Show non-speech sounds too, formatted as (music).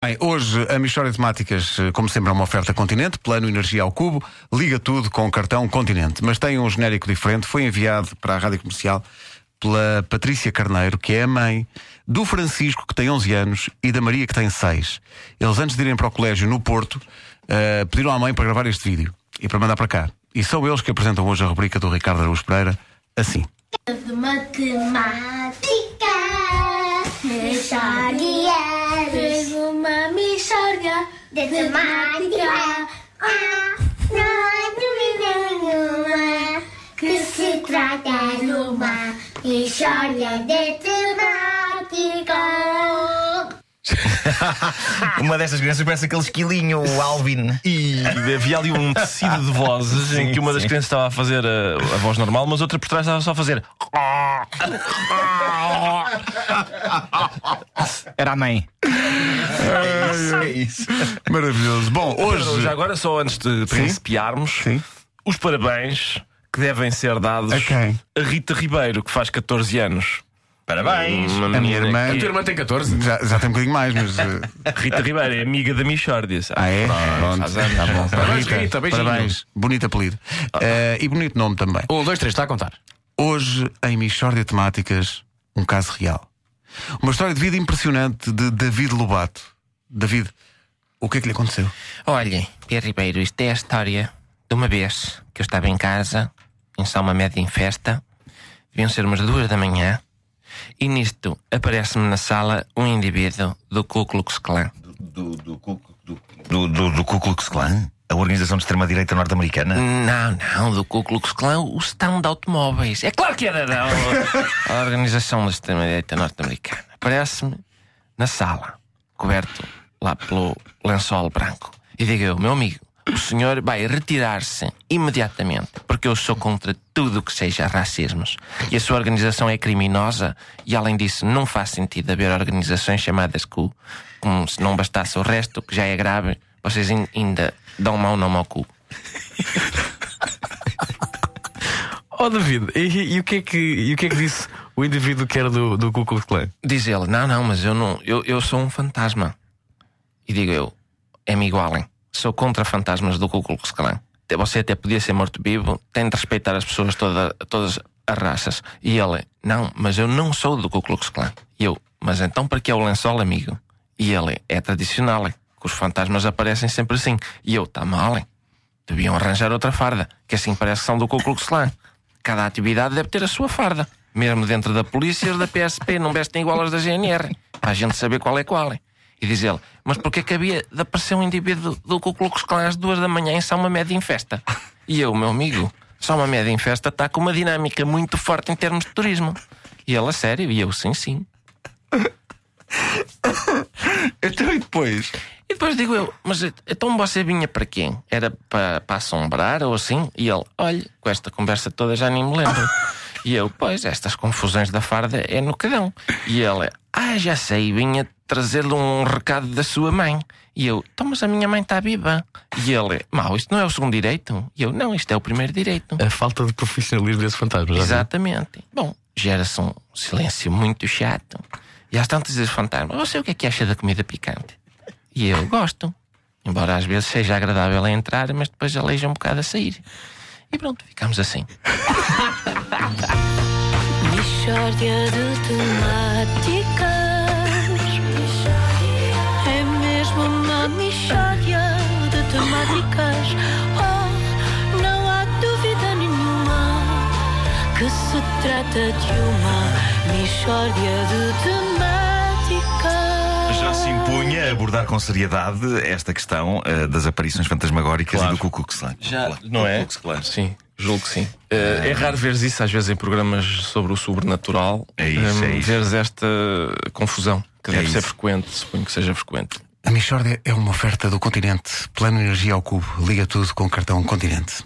Bem, hoje a Mistória de Temáticas, como sempre, é uma oferta Continente, plano Energia ao Cubo, liga tudo com o cartão Continente. Mas tem um genérico diferente, foi enviado para a Rádio Comercial pela Patrícia Carneiro, que é a mãe do Francisco, que tem 11 anos, e da Maria, que tem 6. Eles, antes de irem para o colégio no Porto, eh, pediram à mãe para gravar este vídeo e para mandar para cá. E são eles que apresentam hoje a rubrica do Ricardo Araújo Pereira, assim. de matemática. Mixórdia de temática. Ah, não há dúvida nenhuma que se trata de uma mixórdia de temática. (laughs) Uma destas crianças parece aquele esquilinho, o Alvin. E havia ali um tecido de vozes em Sim, que uma das sim. crianças estava a fazer a, a voz normal, mas outra por trás estava só a fazer. Era a mãe. É isso. Maravilhoso. Bom, hoje. Já agora, só antes de principiarmos, Sim. os parabéns que devem ser dados A quem? a Rita Ribeiro, que faz 14 anos. Parabéns. Uma A minha irmã. que- A tua irmã tem 14? Já, já tem um bocadinho mais, mas. eh, Rita Ribeiro é amiga da Michórdia. sabe? Ah, é? Pronto, faz anos. Tá bom. Parabéns, Rita, Rita, beijinho. Parabéns. Bonito apelido. Eh, e bonito nome também. Um, dois, três, está a contar. Hoje, em Michórdia Temáticas, um caso real. Uma história de vida impressionante de David Lobato. David, o que é que lhe aconteceu? Olhem, Pierre Ribeiro, isto é a história de uma vez que eu estava em casa, em Salma Média em festa, deviam ser umas duas da manhã, e nisto aparece-me na sala um indivíduo do Ku Klux Klan. Do, do, do, do, do, Ku Klux Klan? A organização de extrema-direita norte-americana? Não, não, do Ku Klux Klan, o stand de automóveis. É claro que era da (laughs) a organização da extrema-direita norte-americana. Aparece-me na sala, coberto lá pelo lençol branco. E digo eu, meu amigo, o senhor vai retirar-se imediatamente, porque eu sou contra tudo o que seja racismos. E a sua organização é criminosa, e além disso, não faz sentido haver organizações chamadas cu. Como se não bastasse o resto, que já é grave, vocês ain- ainda dão mau nome ao cu. (laughs) Oh, David, e, e o que é que, e o que é que disse o indivíduo que era do, do Ku Klux Klan? Diz ele: Não, não, mas eu não. Eu, eu sou um fantasma. E digo eu: É me igualem. Sou contra fantasmas do Ku Klux Klan. Você até podia ser morto-vivo, tem de respeitar as pessoas, toda, todas as raças. E ele: Não, mas eu não sou do Ku Klux Klan. E eu: Mas então para que é o lençol, amigo? E ele: É tradicional, é, que os fantasmas aparecem sempre assim. E eu: Tá mal, hein? Deviam arranjar outra farda, que assim parece que são do Ku Klux Klan. Cada atividade deve ter a sua farda. Mesmo dentro da polícia, da PSP não vestem igual aos da GNR. Para a gente saber qual é qual. é. E diz ele, mas porquê que havia de aparecer um indivíduo do Ku Klux Klan às duas da manhã em São uma média em festa? E eu, meu amigo, São uma média em festa está com uma dinâmica muito forte em termos de turismo. E ele, a sério? E eu, sim, sim. Então e depois? E depois digo eu, mas então você vinha para quem? Era para, para assombrar ou assim? E ele, olha, com esta conversa toda já nem me lembro. E eu, pois, estas confusões da farda é no cadão. E ele, ah, já sei, vinha trazer-lhe um recado da sua mãe. E eu, então, mas a minha mãe está viva. E ele, mau, isto não é o segundo direito? E eu, não, isto é o primeiro direito. A falta de profissionalismo desse fantasma. Exatamente. Bom, gera-se um silêncio muito chato. E às tantas vezes fantasma, você o que é que acha da comida picante? E eu gosto. Embora às vezes seja agradável a entrar, mas depois aleija um bocado a sair. E pronto, ficamos assim. Mixórdia de temáticas Oh, não há dúvida nenhuma Que se trata de uma mixórdia de temáticas Já se impunha abordar com seriedade esta questão eh, das aparições fantasmagóricas Claro. e do Ku Klux Klan. Já, Claro. não é? Klan. Sim, julgo que sim. Eh, é raro veres isso, às vezes, em programas sobre o sobrenatural. É isso, Em é isso. Veres esta confusão, que É deve ser isso. frequente, suponho que seja frequente. A Michórdia é uma oferta do Continente, plano Energia ao Cubo. Liga tudo com o cartão Continente.